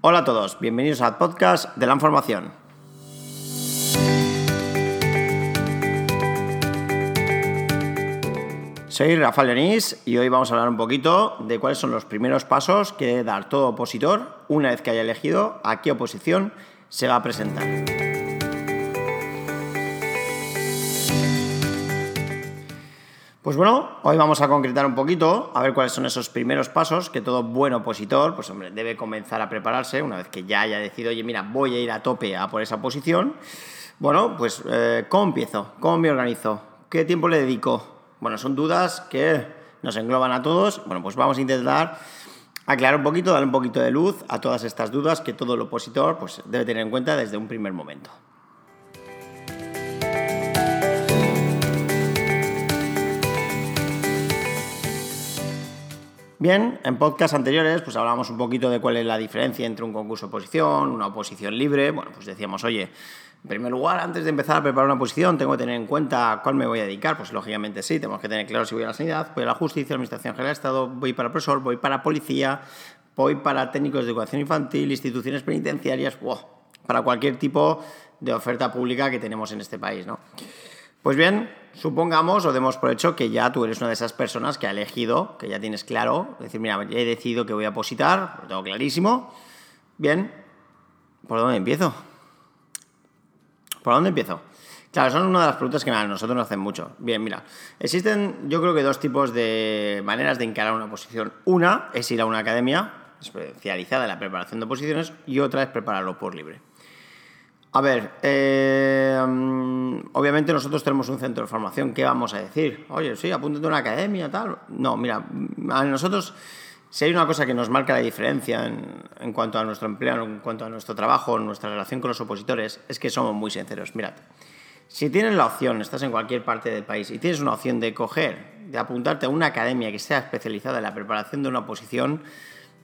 Hola a todos, bienvenidos al podcast de la información. Soy Rafael Leonís y hoy vamos a hablar un poquito de cuáles son los primeros pasos que debe dar todo opositor una vez que haya elegido a qué oposición se va a presentar. Pues bueno, hoy vamos a concretar un poquito, a ver cuáles son esos primeros pasos que todo buen opositor, pues hombre, debe comenzar a prepararse una vez que ya haya decidido, oye, mira, voy a ir a tope a por esa posición. Bueno, pues, eh, ¿cómo empiezo? ¿Cómo me organizo? ¿Qué tiempo le dedico? Bueno, son dudas que nos engloban a todos. Bueno, pues vamos a intentar aclarar un poquito, dar un poquito de luz a todas estas dudas que todo el opositor pues, debe tener en cuenta desde un primer momento. Bien, en podcasts anteriores pues hablábamos un poquito de cuál es la diferencia entre un concurso oposición, una oposición libre. Bueno, pues decíamos, oye, en primer lugar, antes de empezar a preparar una posición, tengo que tener en cuenta a cuál me voy a dedicar. Pues lógicamente sí, tenemos que tener claro si voy a la sanidad, voy a la justicia, Administración General de Estado, voy para profesor, voy para policía, voy para técnicos de educación infantil, instituciones penitenciarias, para cualquier tipo de oferta pública que tenemos en este país, ¿no? Pues bien, supongamos o demos por hecho que ya tú eres una de esas personas que ha elegido, que ya tienes claro, decir, mira, ya he decidido que voy a positar, lo tengo clarísimo. Bien, ¿por dónde empiezo? ¿Por dónde empiezo? Claro, son una de las preguntas que a nosotros nos hacen mucho. Bien, mira, existen yo creo que dos tipos de maneras de encarar una posición. Una es ir a una academia especializada en la preparación de posiciones y otra es prepararlo por libre. A ver, eh, obviamente nosotros tenemos un centro de formación. ¿Qué vamos a decir? Oye, sí, apúntate a una academia, tal. No, mira, a nosotros si hay una cosa que nos marca la diferencia en, cuanto a nuestro empleo, en cuanto a nuestro trabajo, en nuestra relación con los opositores, es que somos muy sinceros. Mirad, si tienes la opción, estás en cualquier parte del país y tienes una opción de coger, de apuntarte a una academia que sea especializada en la preparación de una oposición,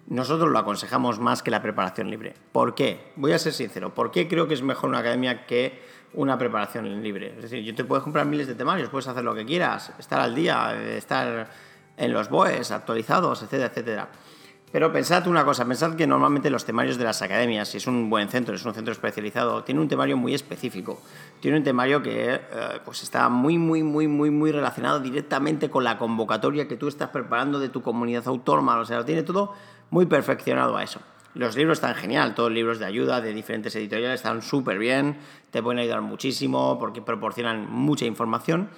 nosotros lo aconsejamos más que la preparación libre. ¿Por qué? Voy a ser sincero. ¿Por qué creo que es mejor una academia que una preparación libre? Es decir, yo te puedes comprar miles de temarios, puedes hacer lo que quieras, estar al día, estar en los BOEs actualizados, etcétera, etcétera. Pero pensad una cosa, pensad que normalmente los temarios de las academias, si es un buen centro, es un centro especializado, tiene un temario muy específico. Tiene un temario que eh, pues está muy, muy, muy, muy, muy relacionado directamente con la convocatoria que tú estás preparando de tu comunidad autónoma. O sea, lo tiene todo muy perfeccionado a eso. Los libros están genial, todos libros de ayuda de diferentes editoriales están súper bien, te pueden ayudar muchísimo porque proporcionan mucha información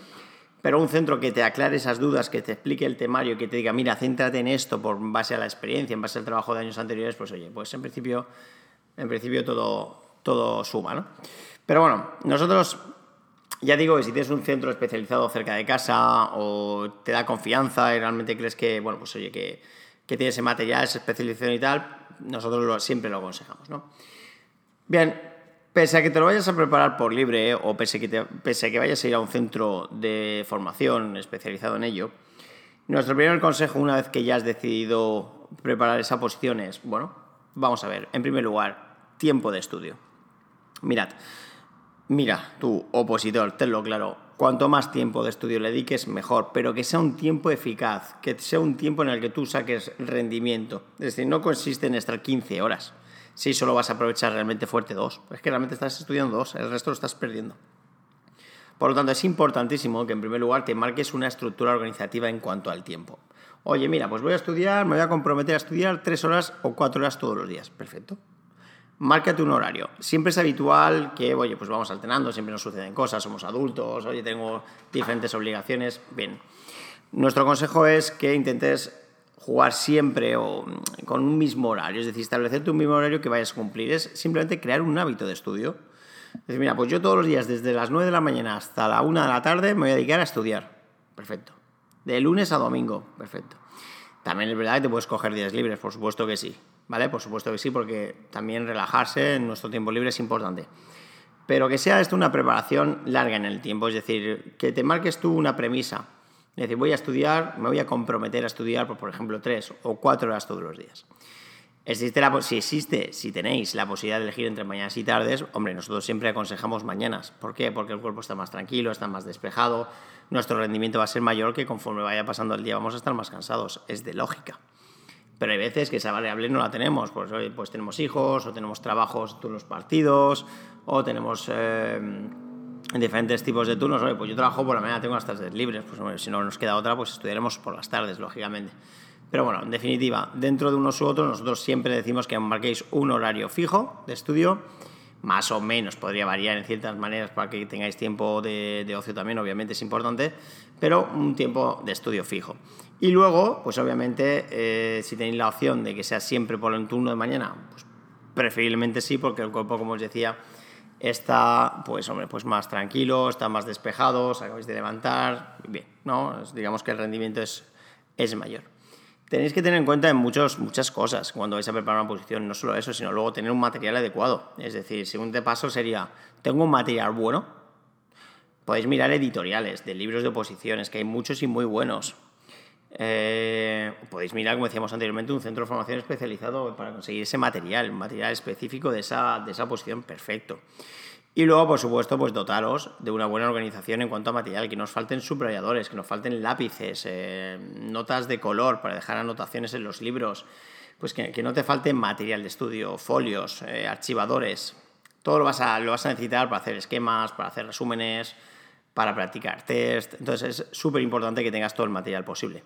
pero un centro que te aclare esas dudas, que te explique el temario, que te diga, mira, céntrate en esto por base a la experiencia, en base al trabajo de años anteriores, pues oye, pues en principio, en principio todo, todo suma, ¿no? Pero bueno, nosotros, ya digo que si tienes un centro especializado cerca de casa o te da confianza y realmente crees que, bueno, pues oye, que, que tiene ese material, esa especialización y tal, nosotros siempre lo aconsejamos, ¿no? Bien, Pese a que te lo vayas a preparar por libre o pese a, que pese a que vayas a ir a un centro de formación especializado en ello, nuestro primer consejo una vez que ya has decidido preparar esa posición es, bueno, vamos a ver, en primer lugar, tiempo de estudio. Mirad, mira, tú, opositor, tenlo claro, cuanto más tiempo de estudio le dediques, mejor, pero que sea un tiempo eficaz, que sea un tiempo en el que tú saques rendimiento. Es decir, no consiste en estar 15 horas si solo vas a aprovechar realmente fuerte dos. Es que realmente estás estudiando dos, el resto lo estás perdiendo. Por lo tanto, es importantísimo que en primer lugar te marques una estructura organizativa en cuanto al tiempo. Oye, mira, pues voy a estudiar, me voy a comprometer a estudiar tres horas o cuatro horas todos los días. Perfecto. Márcate un horario. Siempre es habitual que, oye, pues vamos alternando, siempre nos suceden cosas, somos adultos, oye, tengo diferentes obligaciones. Bien. Nuestro consejo es que intentes jugar siempre o mm, con un mismo horario, es decir, establecerte un mismo horario que vayas a cumplir, es simplemente crear un hábito de estudio. Es decir, mira, pues yo todos los días, desde las 9 de la mañana hasta la 1 de la tarde, me voy a dedicar a estudiar. Perfecto. De lunes a domingo. Perfecto. También es verdad que te puedes coger días libres, por supuesto que sí. ¿Vale? Por supuesto que sí, porque también relajarse en nuestro tiempo libre es importante. Pero que sea esto una preparación larga en el tiempo, es decir, que te marques tú una premisa es decir, voy a estudiar, me voy a comprometer a estudiar, por, por ejemplo, tres o cuatro horas todos los días. Existe si existe, si tenéis la posibilidad de elegir entre mañanas y tardes, hombre, nosotros siempre aconsejamos mañanas. ¿Por qué? Porque el cuerpo está más tranquilo, está más despejado, nuestro rendimiento va a ser mayor que conforme vaya pasando el día vamos a estar más cansados. Es de lógica. Pero hay veces que esa variable no la tenemos, pues, pues tenemos hijos, o tenemos trabajos, turnos partidos, o tenemos eh, diferentes tipos de turnos. Oye, pues yo trabajo por la mañana, tengo las tardes libres, pues si no nos queda otra, pues estudiaremos por las tardes, lógicamente. Pero bueno, en definitiva, dentro de unos u otros, nosotros siempre decimos que marquéis un horario fijo de estudio, más o menos, podría variar en ciertas maneras para que tengáis tiempo de, de ocio también, obviamente es importante, pero un tiempo de estudio fijo. Y luego, pues obviamente, eh, si tenéis la opción de que sea siempre por el turno de mañana, pues preferiblemente sí, porque el cuerpo, como os decía, está pues hombre pues más tranquilo está más despejado os acabáis de levantar bien no digamos que el rendimiento es, es mayor. Tenéis que tener en cuenta en muchos, muchas cosas cuando vais a preparar una posición no solo eso sino luego tener un material adecuado. Es decir segundo paso sería tengo un material bueno podéis mirar editoriales de libros de oposiciones que hay muchos y muy buenos eh, podéis mirar, como decíamos anteriormente, un centro de formación especializado para conseguir ese material, un material específico de esa, de esa posición perfecto. Y luego, por supuesto, pues dotaros de una buena organización en cuanto a material, que nos falten subrayadores, que nos falten lápices, eh, notas de color para dejar anotaciones en los libros, pues que, no te falte material de estudio, folios, eh, archivadores. Todo lo vas, a, lo vas a necesitar para hacer esquemas, para hacer resúmenes, para practicar test. Entonces es súper importante que tengas todo el material posible.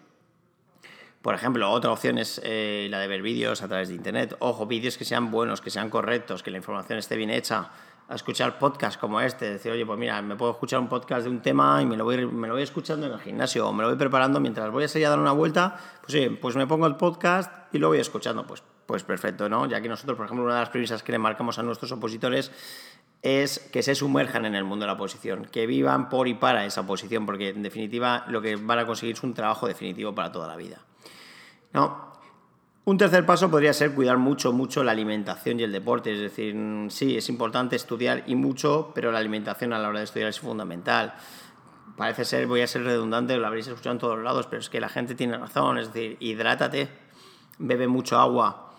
Por ejemplo, otra opción es eh, la de ver vídeos a través de Internet. Ojo, vídeos que sean buenos, que sean correctos, que la información esté bien hecha. A escuchar podcasts como este, decir, oye, pues mira, me puedo escuchar un podcast de un tema y me lo voy, me lo voy escuchando en el gimnasio o me lo voy preparando mientras voy a salir a dar una vuelta, pues sí, pues me pongo el podcast y lo voy escuchando. Pues, pues perfecto, ¿no? Ya que nosotros, por ejemplo, una de las premisas que le marcamos a nuestros opositores es que se sumerjan en el mundo de la oposición, que vivan por y para esa oposición, porque en definitiva lo que van a conseguir es un trabajo definitivo para toda la vida. ¿No? Un tercer paso podría ser cuidar mucho, mucho la alimentación y el deporte. Es decir, sí, es importante estudiar y mucho, pero la alimentación a la hora de estudiar es fundamental. Parece ser, voy a ser redundante, lo habréis escuchado en todos lados, pero es que la gente tiene razón. Es decir, hidrátate, bebe mucho agua,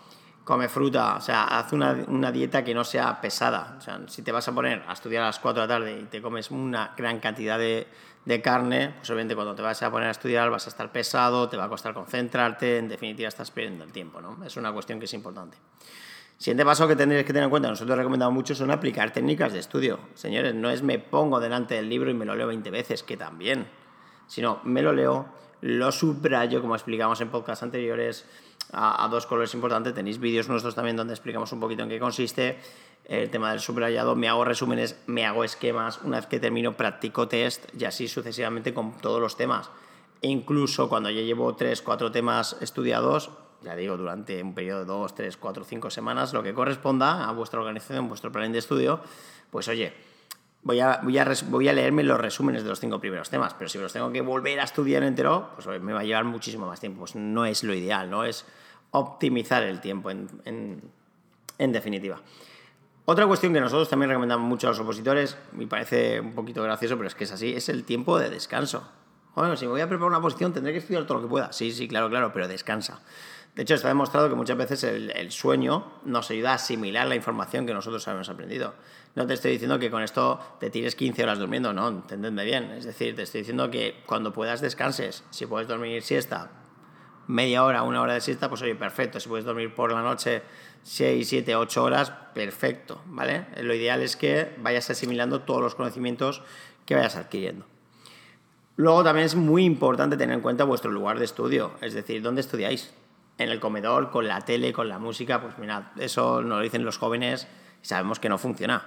come fruta, o sea, haz una, una, dieta que no sea pesada. O sea, si te vas a poner a estudiar a las 4 de la tarde y te comes una gran cantidad de, de carne, pues obviamente cuando te vas a poner a estudiar vas a estar pesado, te va a costar concentrarte, en definitiva estás perdiendo el tiempo, ¿no? Es una cuestión que es importante. Siguiente paso que tenéis que tener en cuenta, nosotros recomendamos mucho son aplicar técnicas de estudio. Señores, no es me pongo delante del libro y me lo leo 20 veces, que también, sino me lo leo, lo subrayo, como explicamos en podcasts anteriores, a, a dos colores importantes. Tenéis vídeos nuestros también donde explicamos un poquito en qué consiste el tema del subrayado, me hago resúmenes, me hago esquemas, una vez que termino practico test y así sucesivamente con todos los temas. E incluso cuando ya llevo 3, 4 temas estudiados, ya digo, durante un periodo de 2, 3, 4, 5 semanas, lo que corresponda a vuestra organización, vuestro plan de estudio, pues oye, voy a, voy a, voy a leerme los resúmenes de los cinco primeros temas, pero si los tengo que volver a estudiar entero, pues me va a llevar muchísimo más tiempo. Pues no es lo ideal, ¿no? Es optimizar el tiempo en, en, en definitiva. Otra cuestión que nosotros también recomendamos mucho a los opositores, me parece un poquito gracioso, pero es que es así, es el tiempo de descanso. Bueno, si me voy a preparar una posición tendré que estudiar todo lo que pueda. Sí, sí, claro, claro, pero descansa. De hecho, está demostrado que muchas veces el, sueño nos ayuda a asimilar la información que nosotros hemos aprendido. No te estoy diciendo que con esto te tires 15 horas durmiendo, no, entendedme bien. Es decir, te estoy diciendo que cuando puedas descanses, si puedes dormir siesta, media hora, una hora de siesta, pues oye, perfecto. Si puedes dormir por la noche 6, 7, 8 horas, perfecto, ¿vale? Lo ideal es que vayas asimilando todos los conocimientos que vayas adquiriendo. Luego también es muy importante tener en cuenta vuestro lugar de estudio, es decir, ¿dónde estudiáis? En el comedor, con la tele, con la música, pues mirad, eso nos lo dicen los jóvenes y sabemos que no funciona.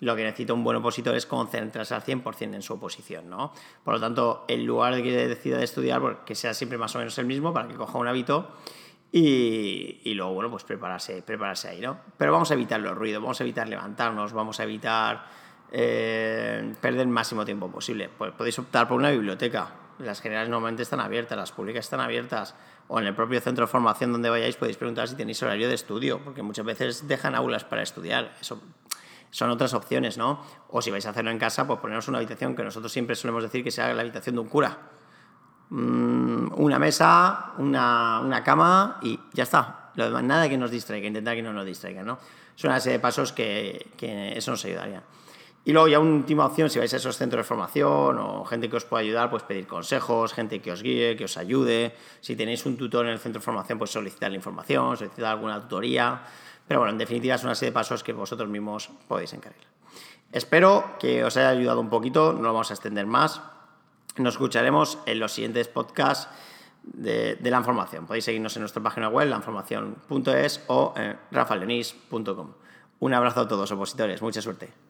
Lo que necesita un buen opositor es concentrarse al 100% en su oposición, ¿no? Por lo tanto, el lugar de que decida de estudiar, pues, que sea siempre más o menos el mismo para que coja un hábito y, y, luego, bueno, pues prepararse, prepararse ahí, ¿no? Pero vamos a evitar los ruidos, vamos a evitar levantarnos, vamos a evitar eh, perder el máximo tiempo posible. Pues podéis optar por una biblioteca. Las generales normalmente están abiertas, las públicas están abiertas. O en el propio centro de formación donde vayáis podéis preguntar si tenéis horario de estudio, porque muchas veces dejan aulas para estudiar. Eso son otras opciones, ¿no? O si vais a hacerlo en casa, pues poneros una habitación que nosotros siempre solemos decir que sea la habitación de un cura Mm, una mesa, una, una, cama y ya está. Lo demás, nada que nos distraiga, intentar que no nos distraiga, ¿no? Es una serie de pasos que, que eso nos ayudaría. Y luego ya una última opción, si vais a esos centros de formación o gente que os pueda ayudar, pues pedir consejos, gente que os guíe, que os ayude. Si tenéis un tutor en el centro de formación, pues solicitar la información, solicitar alguna tutoría. Pero bueno, en definitiva es una serie de pasos que vosotros mismos podéis encargar. Espero que os haya ayudado un poquito, no lo vamos a extender más. Nos escucharemos en los siguientes podcasts de, la información. Podéis seguirnos en nuestra página web, lainformación.es o en rafalenis.com. Un abrazo a todos, opositores. Mucha suerte.